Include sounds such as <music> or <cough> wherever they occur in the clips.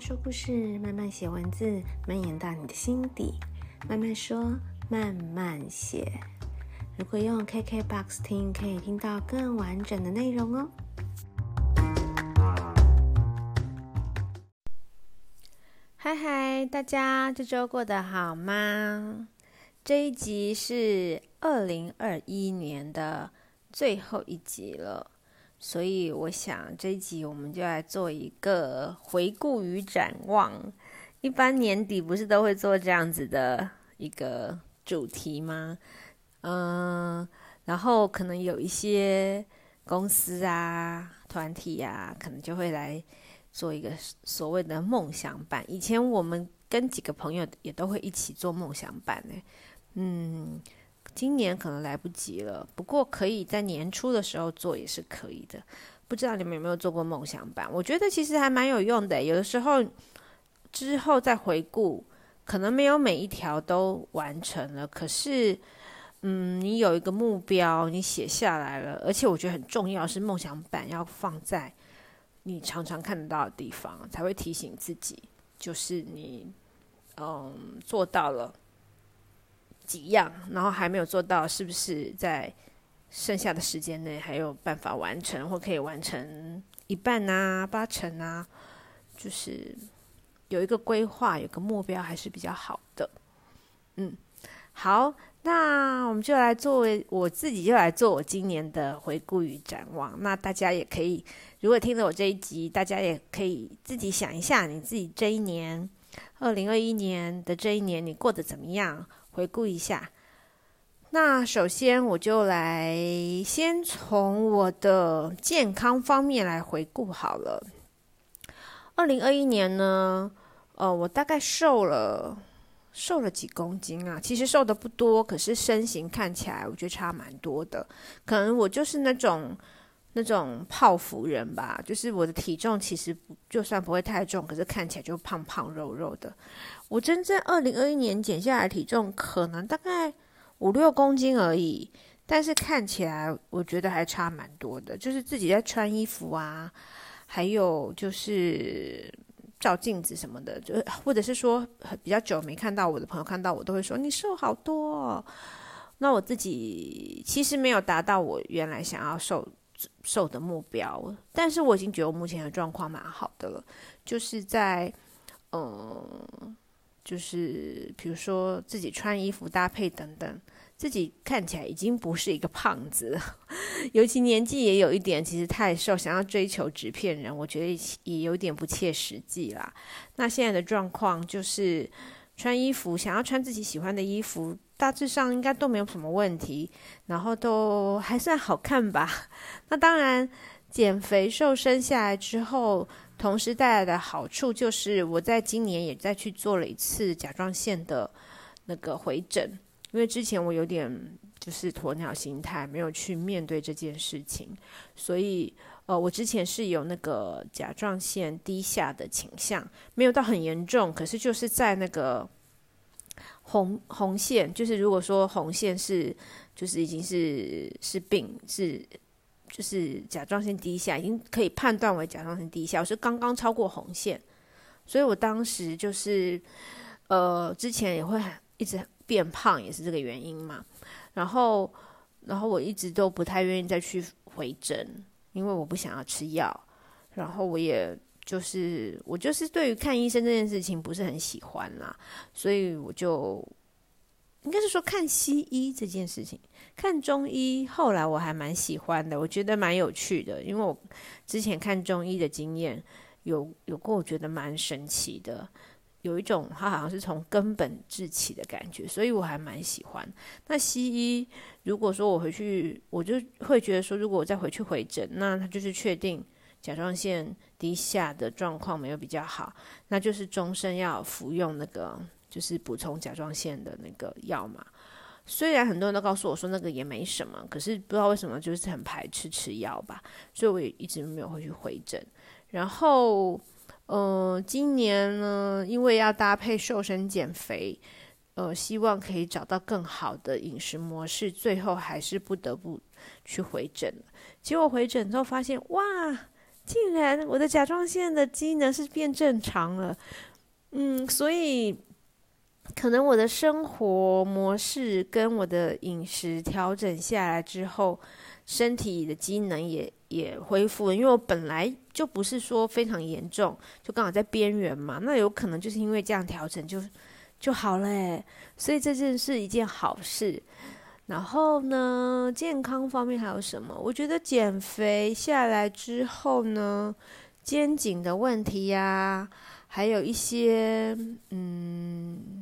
说故事，慢慢写文字，蔓延到你的心底。慢慢说，慢慢写。如果用 KKBOX 听，可以听到更完整的内容哦。嗨嗨，大家这周过得好吗？这一集是二零二一年的最后一集了。所以我想这一集我们就来做一个回顾与展望。一般年底不是都会做这样子的一个主题吗？嗯，然后可能有一些公司啊、团体啊，可能就会来做一个所谓的梦想版。以前我们跟几个朋友也都会一起做梦想版呢。嗯。今年可能来不及了，不过可以在年初的时候做也是可以的。不知道你们有没有做过梦想版？我觉得其实还蛮有用的。有的时候之后再回顾，可能没有每一条都完成了，可是嗯，你有一个目标，你写下来了，而且我觉得很重要是梦想版要放在你常常看得到的地方，才会提醒自己，就是你嗯做到了。几样，然后还没有做到，是不是在剩下的时间内还有办法完成，或可以完成一半啊、八成啊？就是有一个规划，有个目标，还是比较好的。嗯，好，那我们就来作为我自己，就来做我今年的回顾与展望。那大家也可以，如果听了我这一集，大家也可以自己想一下，你自己这一年，二零二一年的这一年，你过得怎么样？回顾一下，那首先我就来先从我的健康方面来回顾好了。二零二一年呢，呃，我大概瘦了瘦了几公斤啊？其实瘦的不多，可是身形看起来我觉得差蛮多的。可能我就是那种那种泡芙人吧，就是我的体重其实就算不会太重，可是看起来就胖胖肉肉的。我真正二零二一年减下来体重可能大概五六公斤而已，但是看起来我觉得还差蛮多的。就是自己在穿衣服啊，还有就是照镜子什么的，就或者是说比较久没看到我的朋友看到我都会说你瘦好多哦。那我自己其实没有达到我原来想要瘦瘦的目标，但是我已经觉得我目前的状况蛮好的了，就是在嗯。就是比如说自己穿衣服搭配等等，自己看起来已经不是一个胖子，<laughs> 尤其年纪也有一点，其实太瘦，想要追求纸片人，我觉得也有点不切实际啦。那现在的状况就是穿衣服，想要穿自己喜欢的衣服，大致上应该都没有什么问题，然后都还算好看吧。<laughs> 那当然，减肥瘦身下来之后。同时带来的好处就是，我在今年也再去做了一次甲状腺的那个回诊，因为之前我有点就是鸵鸟心态，没有去面对这件事情，所以呃，我之前是有那个甲状腺低下的倾向，没有到很严重，可是就是在那个红红线，就是如果说红线是就是已经是是病是。就是甲状腺低下，已经可以判断为甲状腺低下，我是刚刚超过红线，所以我当时就是，呃，之前也会一直变胖，也是这个原因嘛。然后，然后我一直都不太愿意再去回诊，因为我不想要吃药。然后我也就是，我就是对于看医生这件事情不是很喜欢啦，所以我就。应该是说看西医这件事情，看中医后来我还蛮喜欢的，我觉得蛮有趣的，因为我之前看中医的经验有有过，我觉得蛮神奇的，有一种它好像是从根本治起的感觉，所以我还蛮喜欢。那西医如果说我回去，我就会觉得说，如果我再回去回诊，那他就是确定甲状腺低下的状况没有比较好，那就是终身要服用那个。就是补充甲状腺的那个药嘛，虽然很多人都告诉我说那个也没什么，可是不知道为什么就是很排斥吃药吧，所以我也一直没有回去回诊。然后，呃，今年呢，因为要搭配瘦身减肥，呃，希望可以找到更好的饮食模式，最后还是不得不去回诊。结果回诊之后发现，哇，竟然我的甲状腺的机能是变正常了。嗯，所以可能我的生活模式跟我的饮食调整下来之后，身体的机能也也恢复了。因为我本来就不是说非常严重，就刚好在边缘嘛。那有可能就是因为这样调整就就好了诶，所以这件是一件好事。然后呢，健康方面还有什么？我觉得减肥下来之后呢，肩颈的问题呀，还有一些嗯，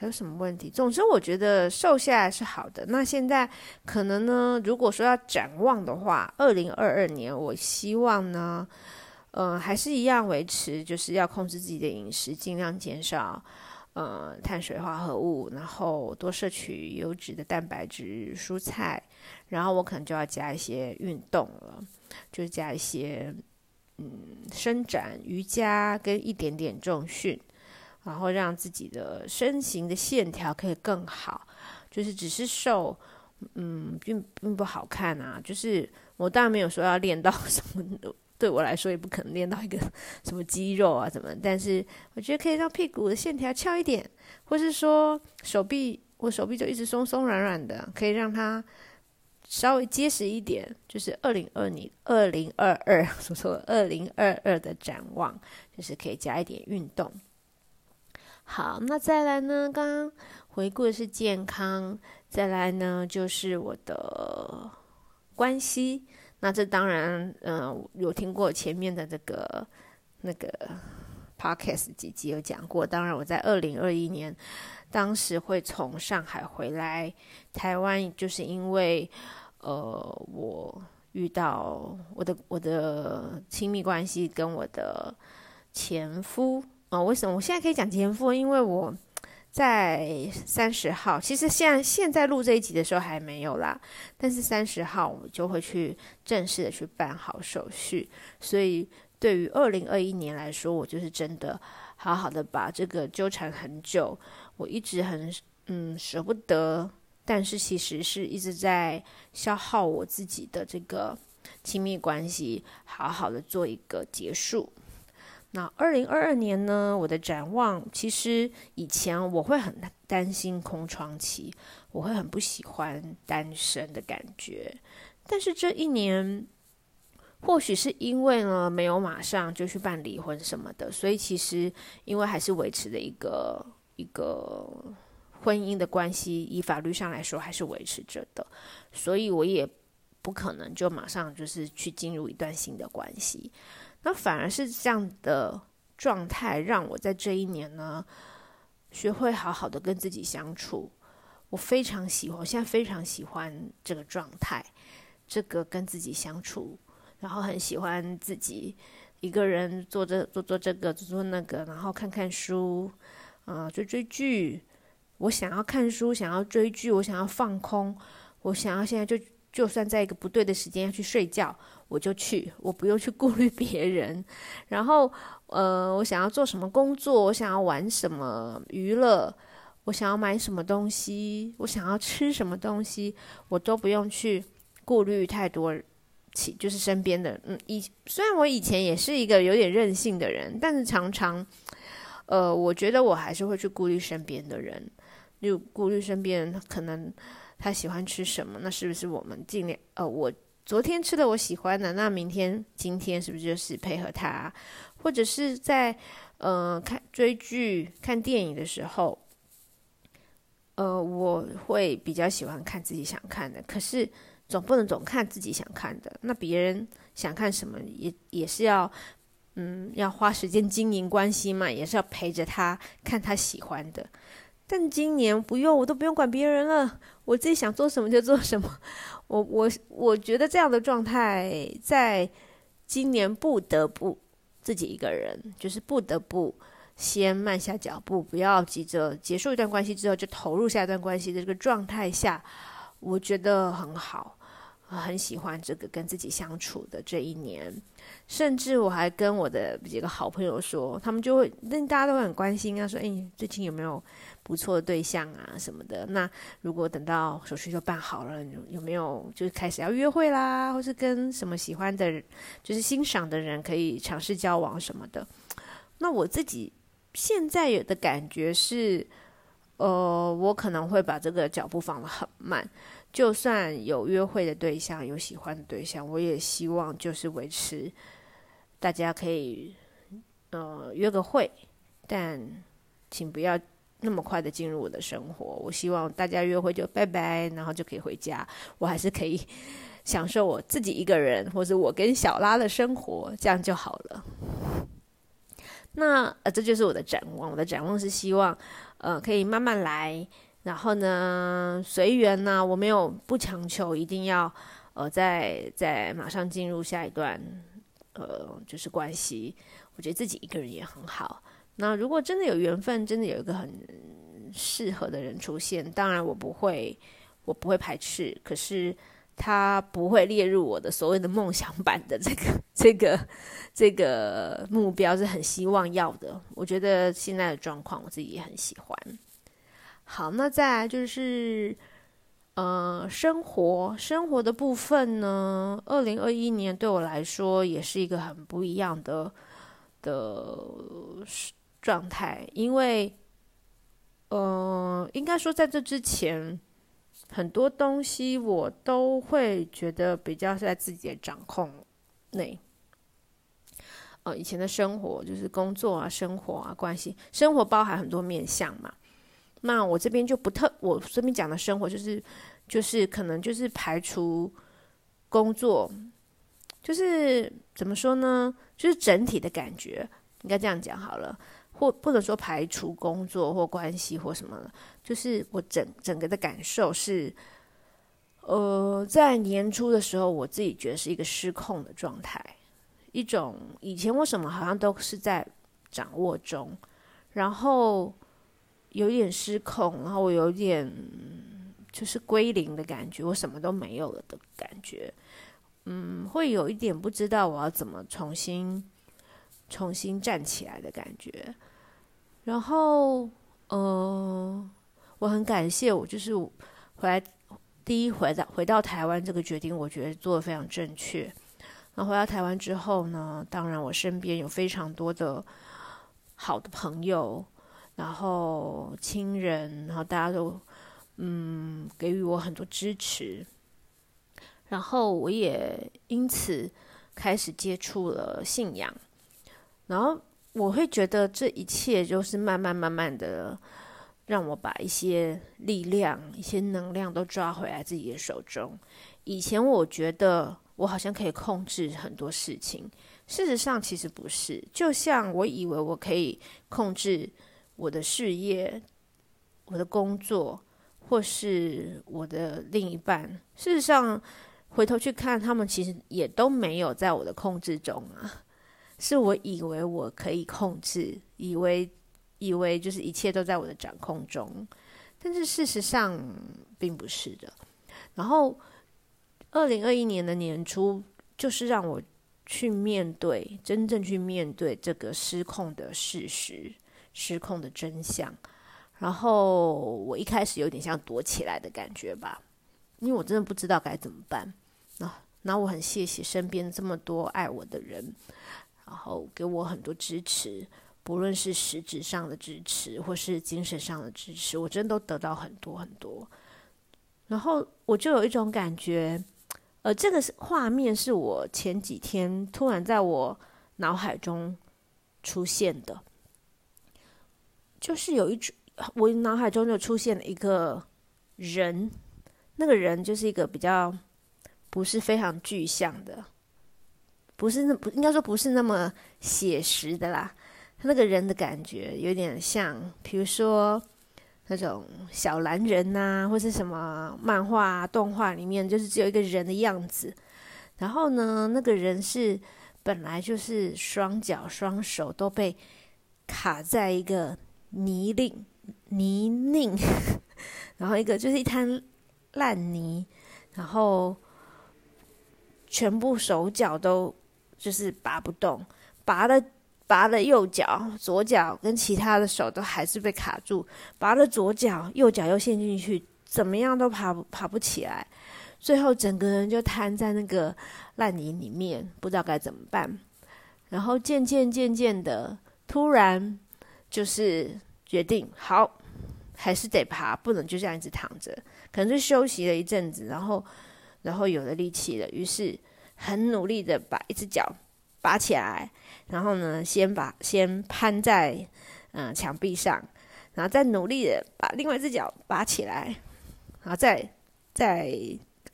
还有什么问题？总之，我觉得瘦下来是好的。那现在可能呢，如果说要展望的话，二零二二年，我希望呢，嗯、还是一样维持，就是要控制自己的饮食，尽量减少。呃，碳水化合物，然后多摄取优质的蛋白质、蔬菜，然后我可能就要加一些运动了，就加一些嗯伸展、瑜伽跟一点点重训，然后让自己的身形的线条可以更好。就是只是瘦，嗯，并并不好看啊。就是我当然没有说要练到什么。对我来说也不可能练到一个什么肌肉啊什么，但是我觉得可以让屁股的线条翘一点，或是说手臂，我手臂就一直松松软软的，可以让它稍微结实一点。就是二零二零二零二二，说错了，二零二二的展望，就是可以加一点运动。好，那再来呢？刚刚回顾的是健康，再来呢就是我的关系。那这当然，嗯、有听过前面的这个那个 podcast 几集有讲过。当然，我在二零二一年当时会从上海回来台湾，就是因为呃，我遇到我的我的亲密关系跟我的前夫啊、为什么我现在可以讲前夫？因为我。在三十号，其实现在现在录这一集的时候还没有啦，但是三十号我们就会去正式的去办好手续。所以对于二零二一年来说，我就是真的好好的把这个纠缠很久，我一直很嗯舍不得，但是其实是一直在消耗我自己的这个亲密关系，好好的做一个结束。那二零二二年呢？我的展望，其实以前我会很担心空窗期，我会很不喜欢单身的感觉。但是这一年，或许是因为呢，没有马上就去办离婚什么的，所以其实因为还是维持的一个一个婚姻的关系，以法律上来说还是维持着的，所以我也不可能就马上就是去进入一段新的关系。那反而是这样的状态，让我在这一年呢，学会好好的跟自己相处。我非常喜欢，我现在非常喜欢这个状态，这个跟自己相处，然后很喜欢自己一个人做这做做这个做做那个，然后看看书，啊、追追剧。我想要看书，想要追剧，我想要放空，我想要现在就就算在一个不对的时间要去睡觉。我就去，我不用去顾虑别人。<laughs> 然后，呃，我想要做什么工作，我想要玩什么娱乐，我想要买什么东西，我想要吃什么东西，我都不用去顾虑太多。其就是身边的，嗯，以虽然我以前也是一个有点任性的人，但是常常，呃，我觉得我还是会去顾虑身边的人，就顾虑身边可能他喜欢吃什么，那是不是我们尽量，呃，我。昨天吃了我喜欢的，那明天、今天是不是就是配合他？或者是在呃看追剧、看电影的时候，呃，我会比较喜欢看自己想看的。可是总不能总看自己想看的，那别人想看什么也也是要嗯要花时间经营关系嘛，也是要陪着他看他喜欢的。但今年不用，我都不用管别人了，我自己想做什么就做什么。我我我觉得这样的状态，在今年不得不自己一个人，就是不得不先慢下脚步，不要急着结束一段关系之后就投入下一段关系的这个状态下，我觉得很好。很喜欢这个跟自己相处的这一年，甚至我还跟我的几个好朋友说，他们就会，那大家都很关心啊，说，哎，最近有没有不错的对象啊什么的？那如果等到手续都办好了，有有没有就是开始要约会啦，或是跟什么喜欢的人，就是欣赏的人可以尝试交往什么的？那我自己现在有的感觉是，呃，我可能会把这个脚步放得很慢。就算有约会的对象，有喜欢的对象，我也希望就是维持，大家可以呃约个会，但请不要那么快的进入我的生活。我希望大家约会就拜拜，然后就可以回家，我还是可以享受我自己一个人，或者我跟小拉的生活，这样就好了。那呃，这就是我的展望。我的展望是希望呃可以慢慢来。然后呢，随缘呢，我没有不强求，一定要，呃，再再马上进入下一段，呃，就是关系。我觉得自己一个人也很好。那如果真的有缘分，真的有一个很适合的人出现，当然我不会，我不会排斥。可是他不会列入我的所谓的梦想版的这个这个这个目标，是很希望要的。我觉得现在的状况，我自己也很喜欢。好，那再来就是，呃，生活生活的部分呢，二零二一年对我来说也是一个很不一样的的状态，因为，呃，应该说在这之前，很多东西我都会觉得比较是在自己的掌控内。呃，以前的生活就是工作啊、生活啊、关系，生活包含很多面向嘛。那我这边就不特，我这边讲的生活就是，就是可能就是排除工作，就是怎么说呢？就是整体的感觉，应该这样讲好了，或不能说排除工作或关系或什么的，就是我整整个的感受是，呃，在年初的时候，我自己觉得是一个失控的状态，一种以前我什么好像都是在掌握中，然后。有点失控，然后我有点就是归零的感觉，我什么都没有了的感觉，嗯，会有一点不知道我要怎么重新重新站起来的感觉。然后，嗯、呃，我很感谢我就是回来第一回到回到台湾这个决定，我觉得做的非常正确。然后回到台湾之后呢，当然我身边有非常多的好的朋友。然后亲人，然后大家都嗯给予我很多支持，然后我也因此开始接触了信仰，然后我会觉得这一切就是慢慢慢慢的让我把一些力量、一些能量都抓回来自己的手中。以前我觉得我好像可以控制很多事情，事实上其实不是，就像我以为我可以控制。我的事业、我的工作，或是我的另一半，事实上，回头去看，他们其实也都没有在我的控制中啊。是我以为我可以控制，以为以为就是一切都在我的掌控中，但是事实上并不是的。然后，二零二一年的年初，就是让我去面对，真正去面对这个失控的事实。失控的真相，然后我一开始有点像躲起来的感觉吧，因为我真的不知道该怎么办。那那我很谢谢身边这么多爱我的人，然后给我很多支持，不论是实质上的支持或是精神上的支持，我真的都得到很多很多。然后我就有一种感觉，呃，这个画面是我前几天突然在我脑海中出现的。就是有一种，我脑海中就出现了一个人，那个人就是一个比较不是非常具象的，不是那不应该说不是那么写实的啦。他那个人的感觉有点像，比如说那种小蓝人呐，或是什么漫画、动画里面，就是只有一个人的样子。然后呢，那个人是本来就是双脚双手都被卡在一个。泥泞、泥泞，<laughs> 然后一个就是一滩烂泥，然后全部手脚都就是拔不动，拔了拔了右脚，左脚跟其他的手都还是被卡住，拔了左脚，右脚又陷进去，怎么样都爬不爬不起来，最后整个人就瘫在那个烂泥里面，不知道该怎么办。然后渐渐渐渐的，突然就是决定，好，还是得爬，不能就这样一直躺着。可能是休息了一阵子，然后，然后有了力气了，于是很努力的把一只脚拔起来，然后呢，先把先攀在嗯、墙壁上，然后再努力的把另外一只脚拔起来，然后再再。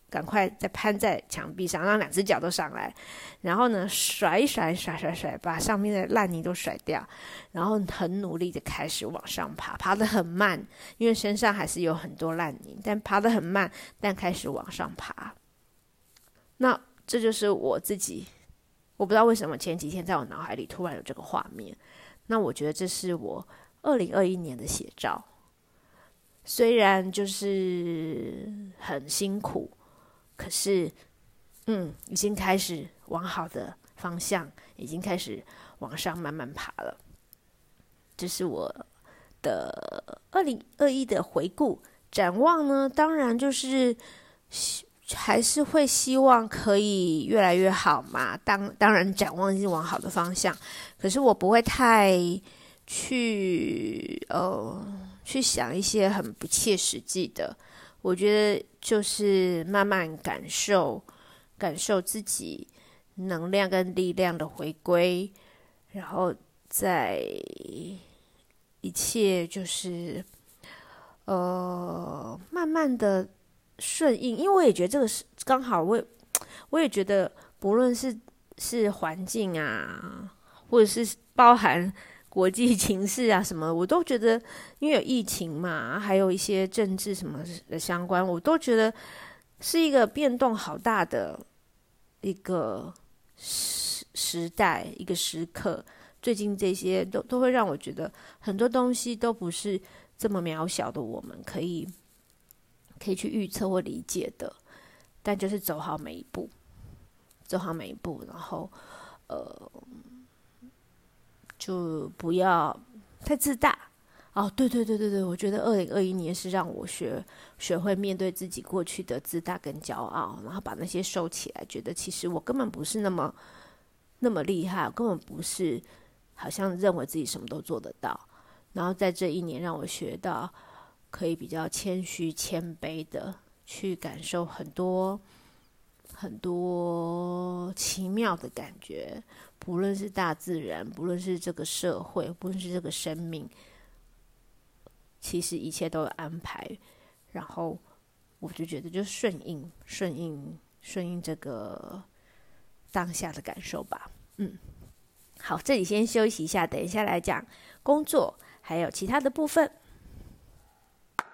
赶快再攀在墙壁上，让两只脚都上来，然后呢，甩甩，甩甩甩，把上面的烂泥都甩掉，然后很努力的开始往上爬，爬得很慢，因为身上还是有很多烂泥，但爬得很慢，但开始往上爬。那这就是我自己，我不知道为什么前几天在我脑海里突然有这个画面。那我觉得这是我二零二一年的写照，虽然就是很辛苦。可是，嗯，已经开始往好的方向，已经开始往上慢慢爬了。这是我的二零二一的回顾展望呢。当然，就是还是会希望可以越来越好嘛。当当然，展望是往好的方向。可是我不会太去呃去想一些很不切实际的。我觉得就是慢慢感受，感受自己能量跟力量的回归，然后在一切就是呃慢慢的顺应，因为我也觉得这个是刚好我，我 <tsk> 我也觉得不论是是环境啊，或者是包含。国际情势啊，什么我都觉得，因为有疫情嘛，还有一些政治什么的相关，我都觉得是一个变动好大的一个时时代，一个时刻。最近这些都都会让我觉得很多东西都不是这么渺小的，我们可以可以去预测或理解的。但就是走好每一步，走好每一步，然后呃。就不要太自大哦！对对对对对，我觉得二零二一年是让我学学会面对自己过去的自大跟骄傲，然后把那些收起来，觉得其实我根本不是那么那么厉害，根本不是好像认为自己什么都做得到。然后在这一年，让我学到可以比较谦虚、谦卑的去感受很多很多奇妙的感觉。不论是大自然，不论是这个社会，不论是这个生命，其实一切都有安排。然后我就觉得，就顺应、顺应、顺应这个当下的感受吧。嗯，好，这里先休息一下，等一下来讲工作，还有其他的部分。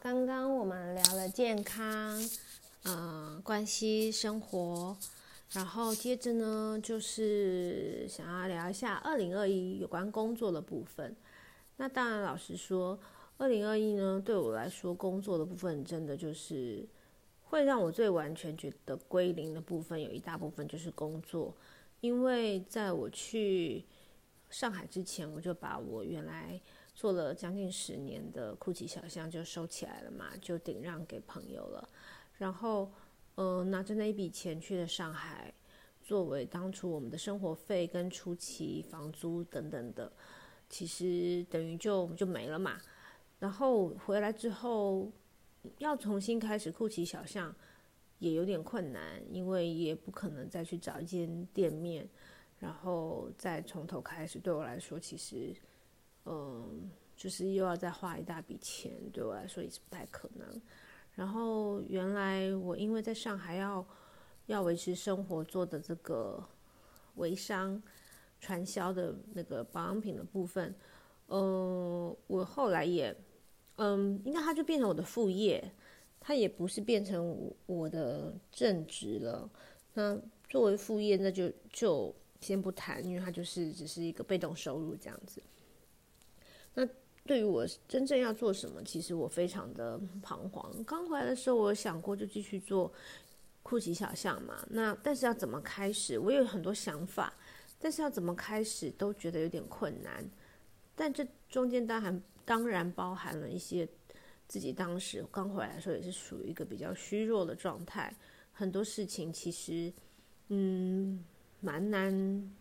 刚刚我们聊了健康，嗯、关系、生活。然后接着呢，就是想要聊一下二零二一有关工作的部分。那当然，老实说，二零二一呢，对我来说，工作的部分真的就是会让我最完全觉得归零的部分，有一大部分就是工作。因为在我去上海之前，我就把我原来做了将近十年的酷奇小巷就收起来了嘛，就顶让给朋友了。然后。呃，拿着那一笔钱去了上海，作为当初我们的生活费跟初期房租等等的，其实等于就就没了嘛。然后回来之后，要重新开始酷奇小巷也有点困难，因为也不可能再去找一间店面，然后再从头开始。对我来说，其实，嗯、就是又要再花一大笔钱，对我来说也是不太可能。然后原来我因为在上海要要维持生活做的这个微商传销的那个保养品的部分，呃，我后来也，嗯，应该它就变成我的副业，它也不是变成我的正职了。那作为副业，那就就先不谈，因为它就是只是一个被动收入这样子。对于我真正要做什么，其实我非常的彷徨。刚回来的时候，我想过就继续做酷奇小象嘛。那但是要怎么开始？我有很多想法，但是要怎么开始都觉得有点困难。但这中间当然当然包含了一些自己当时刚回来的时候也是属于一个比较虚弱的状态，很多事情其实嗯蛮难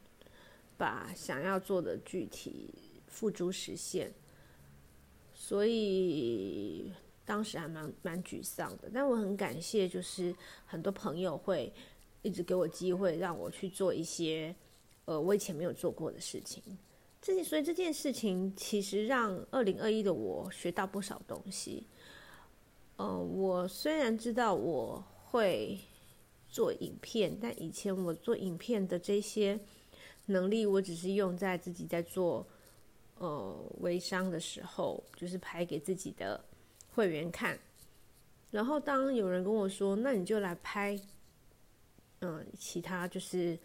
把想要做的具体付诸实现。所以当时还蛮蛮沮丧的，但我很感谢，就是很多朋友会一直给我机会，让我去做一些呃我以前没有做过的事情。这所以这件事情其实让二零二一的我学到不少东西。呃，我虽然知道我会做影片，但以前我做影片的这些能力，我只是用在自己在做。呃，微商的时候，就是拍给自己的会员看。然后，当有人跟我说：“那你就来拍，嗯、其他就是，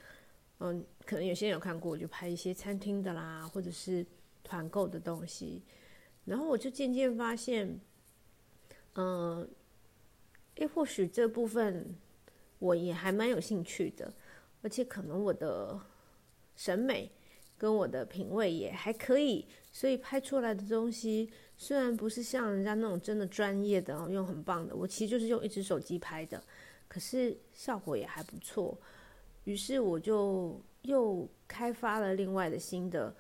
嗯、可能有些人有看过，我就拍一些餐厅的啦，或者是团购的东西。”然后我就渐渐发现，嗯、呃，诶，或许这部分我也还蛮有兴趣的，而且可能我的审美。跟我的品味也还可以，所以拍出来的东西虽然不是像人家那种真的专业的，用很棒的，我其实就是用一只手机拍的，可是效果也还不错。于是我就又开发了另外的新的，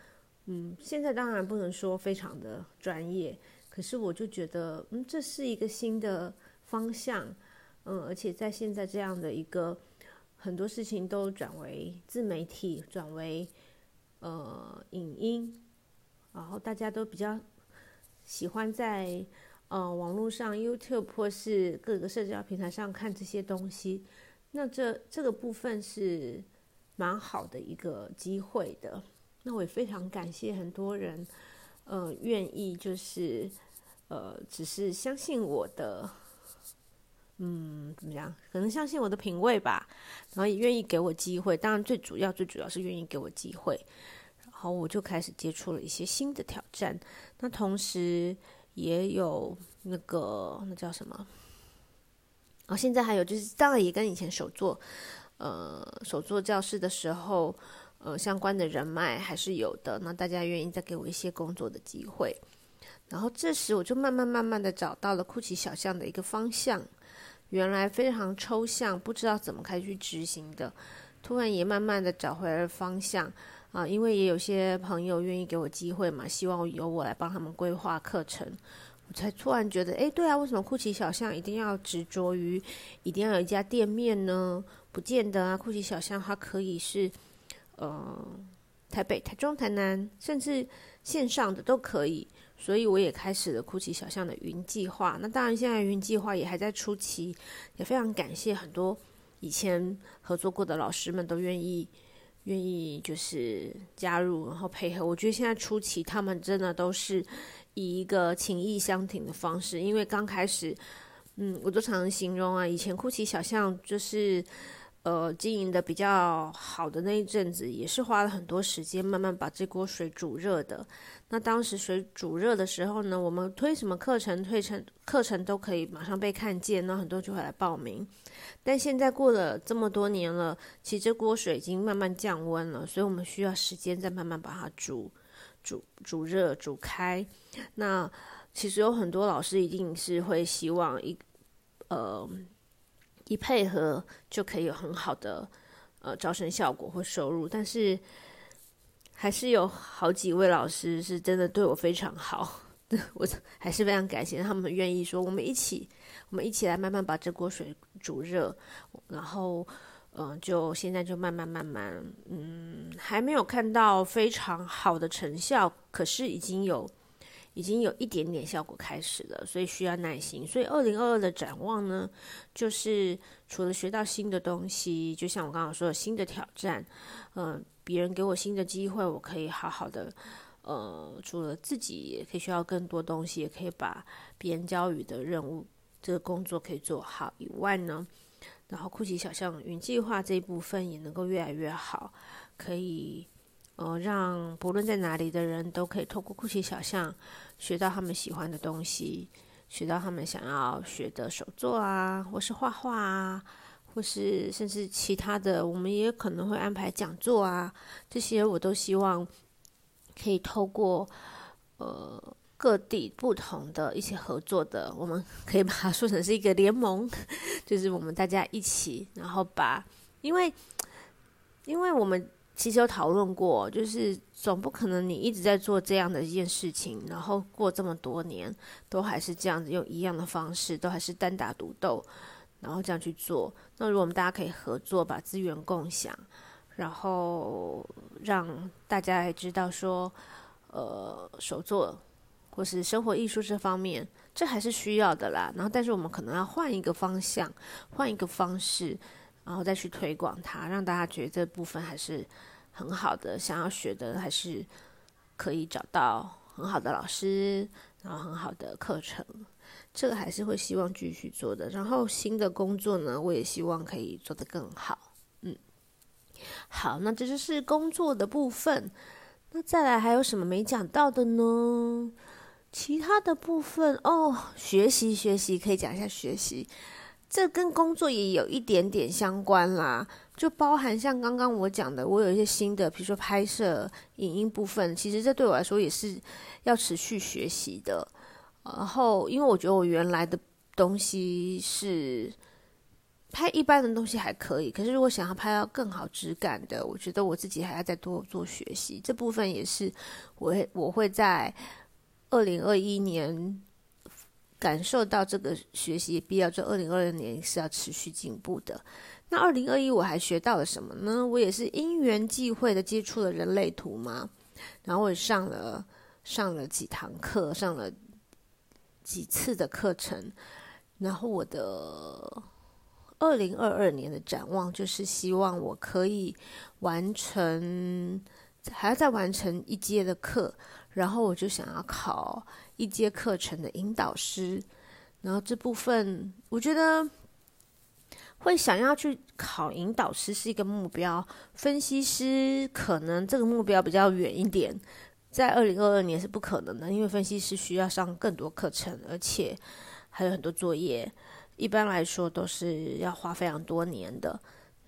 嗯，现在当然不能说非常的专业，可是我就觉得，嗯，这是一个新的方向，嗯，而且在现在这样的一个很多事情都转为自媒体，转为。呃，影音，然后大家都比较喜欢在呃网络上 YouTube 或是各个社交平台上看这些东西，那这这个部分是蛮好的一个机会的。那我也非常感谢很多人，呃，愿意就是呃，只是相信我的，嗯，怎么样？可能相信我的品味吧，然后也愿意给我机会。当然，最主要最主要是愿意给我机会。然后，我就开始接触了一些新的挑战。那同时也有那个那叫什么？哦，现在还有就是，当然也跟以前手作，呃，手作教室的时候，呃，相关的人脉还是有的。那大家愿意再给我一些工作的机会。然后这时我就慢慢慢慢的找到了酷奇小象的一个方向。原来非常抽象，不知道怎么开始去执行的，突然也慢慢的找回了方向。啊，因为也有些朋友愿意给我机会嘛，希望由我来帮他们规划课程，我才突然觉得，哎，对啊，为什么酷奇小象一定要执着于一定要有一家店面呢？不见得啊，酷奇小象它可以是，呃，台北、台中、台南，甚至线上的都可以。所以我也开始了酷奇小象的云计划。那当然，现在云计划也还在初期，也非常感谢很多以前合作过的老师们都愿意。愿意就是加入，然后配合。我觉得现在初期他们真的都是以一个情义相挺的方式，因为刚开始，嗯，我都常常形容啊，以前酷奇小象就是。呃，经营的比较好的那一阵子，也是花了很多时间，慢慢把这锅水煮热的。那当时水煮热的时候呢，我们推什么课程，推成课程都可以马上被看见，那很多就会来报名。但现在过了这么多年了，其实这锅水已经慢慢降温了，所以我们需要时间再慢慢把它煮、煮、煮热、煮开。那其实有很多老师一定是会希望一呃。一配合就可以有很好的呃招生效果或收入，但是还是有好几位老师是真的对我非常好，<laughs> 我还是非常感谢他们愿意说我们一起，我们一起来慢慢把这锅水煮热，然后嗯、就现在就慢慢慢慢，嗯，还没有看到非常好的成效，可是已经有已经有一点点效果开始了，所以需要耐心。所以二零二二的展望呢，就是除了学到新的东西，就像我刚刚说的新的挑战，嗯、呃，别人给我新的机会，我可以好好的，呃，除了自己也可以学到更多东西，也可以把别人交予的任务这个工作可以做好以外呢，然后酷奇小象云计划这一部分也能够越来越好，可以。呃，让不论在哪里的人都可以透过酷奇小巷学到他们喜欢的东西，学到他们想要学的手作啊，或是画画啊，或是甚至其他的，我们也可能会安排讲座啊，这些我都希望可以透过呃各地不同的一些合作的，我们可以把它说成是一个联盟，就是我们大家一起，然后把，因为因为我们。其实有讨论过，就是总不可能你一直在做这样的一件事情，然后过这么多年都还是这样子，用一样的方式，都还是单打独斗，然后这样去做。那如果我们大家可以合作，把资源共享，然后让大家也知道说，呃，手作或是生活艺术这方面，这还是需要的啦。然后，但是我们可能要换一个方向，换一个方式。然后再去推广它，让大家觉得这部分还是很好的。想要学的还是可以找到很好的老师，然后很好的课程，这个还是会希望继续做的。然后新的工作呢，我也希望可以做得更好。嗯，好，那这就是工作的部分。那再来还有什么没讲到的呢？其他的部分哦，学习学习可以讲一下学习。这跟工作也有一点点相关啦，就包含像刚刚我讲的，我有一些新的，比如说拍摄影音部分，其实这对我来说也是要持续学习的。然后，因为我觉得我原来的东西是拍一般的东西还可以，可是如果想要拍到更好质感的，我觉得我自己还要再多做学习。这部分也是我会我会在二零二一年。感受到这个学习必要，就二零二二年是要持续进步的。那二零二一我还学到了什么呢？我也是因缘际会的接触了人类图嘛，然后我也上了上了几堂课，上了几次的课程。然后我的二零二二年的展望就是希望我可以完成，还要再完成一阶的课，然后我就想要考。一节课程的引导师，然后这部分我觉得会想要去考引导师是一个目标，分析师可能这个目标比较远一点，在二零二二年是不可能的，因为分析师需要上更多课程，而且还有很多作业，一般来说都是要花非常多年的。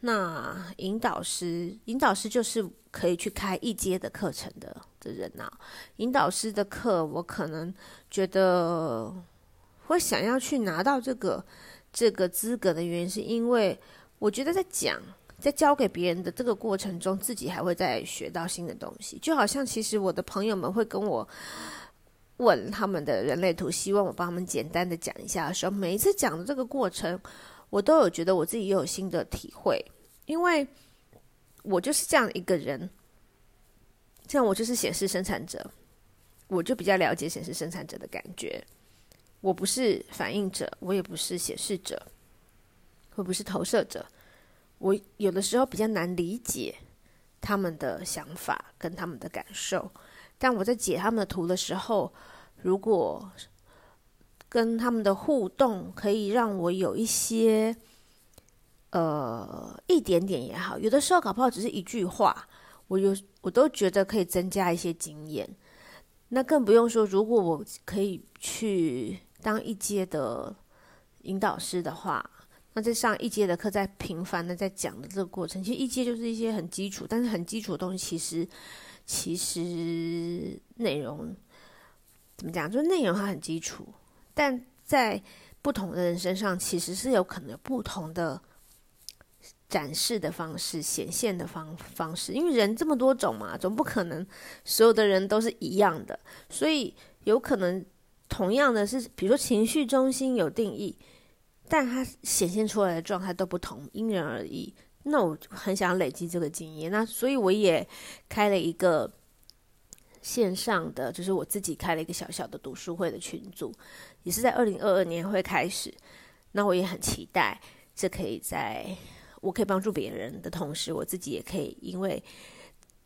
那引导师，引导师就是可以去开一阶的课程的的人呐、引导师的课，我可能觉得会想要去拿到这个这个资格的原因，是因为我觉得在讲、在教给别人的这个过程中，自己还会再学到新的东西。就好像其实我的朋友们会跟我问他们的人类图，希望我帮他们简单的讲一下的时候，每一次讲的这个过程。我都有觉得我自己也有新的体会，因为我就是这样一个人，这样我就是显示生产者，我就比较了解显示生产者的感觉。我不是反映者，我也不是显示者，我不是投射者。我有的时候比较难理解他们的想法跟他们的感受，但我在解他们的图的时候，如果跟他们的互动可以让我有一些，呃，一点点也好，有的时候搞不好只是一句话，我有我都觉得可以增加一些经验。那更不用说，如果我可以去当一阶的引导师的话，那在上一阶的课，在频繁的在讲的这个过程，其实一阶就是一些很基础，但是很基础的东西，其实其实内容怎么讲，就是内容它很基础。但在不同的人身上，其实是有可能有不同的展示的方式、显现的方方式。因为人这么多种嘛，总不可能所有的人都是一样的。所以有可能同样的是，比如说情绪中心有定义，但它显现出来的状态都不同，因人而异。那我很想累积这个经验，那所以我也开了一个线上的，就是我自己开了一个小小的读书会的群组，也是在二零二二年会开始。那我也很期待，这可以在我可以帮助别人的同时，我自己也可以因为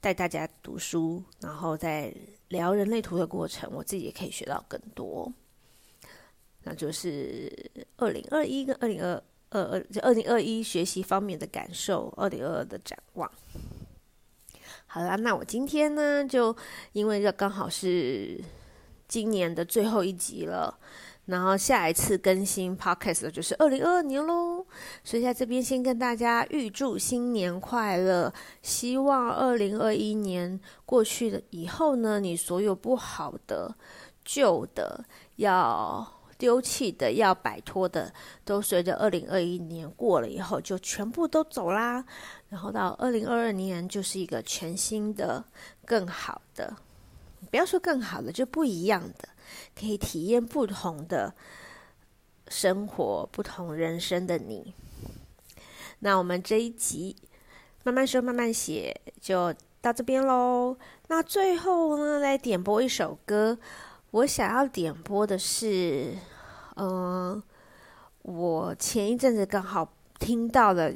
带大家读书，然后在聊人类图的过程，我自己也可以学到更多。那就是二零二一跟二零二二二，就二零二一学习方面的感受，二零二二的展望。好啦，那我今天呢，就因为这刚好是今年的最后一集了，然后下一次更新 Podcast 就是二零二二年喽，所以在这边先跟大家预祝新年快乐，希望二零二一年过去了以后呢，你所有不好的、旧的要丢弃的、要摆脱的，都随着二零二一年过了以后，就全部都走啦。然后到二零二二年，就是一个全新的、更好的，不要说更好的，就不一样的，可以体验不同的生活、不同人生的你。那我们这一集慢慢说、慢慢写，就到这边喽。那最后呢，来点播一首歌。我想要点播的是。嗯、我前一阵子刚好听到了，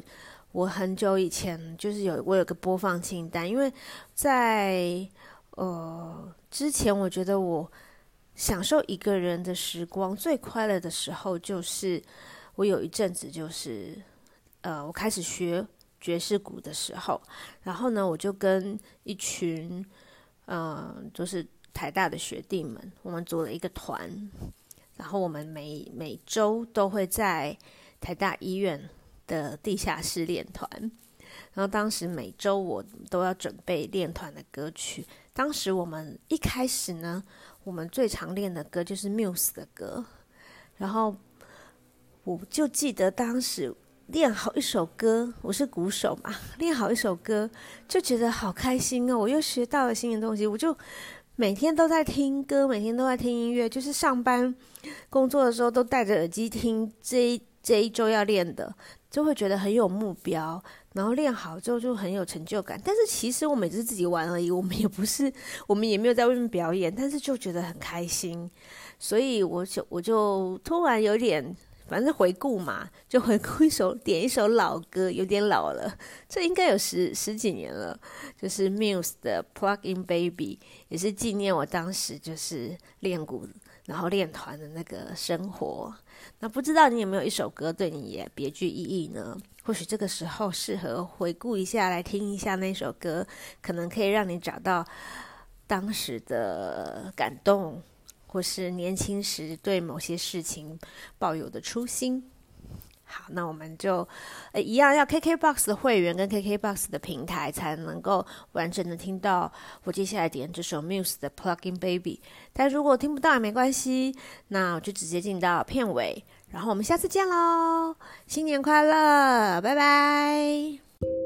我很久以前就是有我有个播放清单，因为在呃之前，我觉得我享受一个人的时光最快乐的时候，就是我有一阵子就是呃我开始学爵士鼓的时候，然后呢，我就跟一群嗯、就是台大的学弟们，我们组了一个团。然后我们每每周都会在台大医院的地下室练团。然后当时每周我都要准备练团的歌曲。当时我们一开始呢，我们最常练的歌就是 Muse 的歌。然后我就记得当时练好一首歌，我是鼓手嘛，练好一首歌就觉得好开心哦，我又学到了新的东西，我就。每天都在听歌，每天都在听音乐，就是上班、工作的时候都戴着耳机听。这一这一周要练的，就会觉得很有目标，然后练好之后就很有成就感。但是其实我每次自己玩而已，我们也不是，我们也没有在外面表演，但是就觉得很开心。所以我就我就突然有点。反正回顾嘛，就回顾一首，点一首老歌，有点老了，这应该有十十几年了。就是 Muse 的《Plug In Baby》，也是纪念我当时就是练鼓，然后练团的那个生活。那不知道你有没有一首歌对你也别具意义呢？或许这个时候适合回顾一下，来听一下那首歌，可能可以让你找到当时的感动。或是年轻时对某些事情抱有的初心。好，那我们就诶一样要 KKBOX 的会员跟 KKBOX 的平台才能够完整的听到我接下来点这首 Muse 的 Plug In Baby。但如果听不到也没关系，那我就直接进到片尾，然后我们下次见喽！新年快乐，拜拜。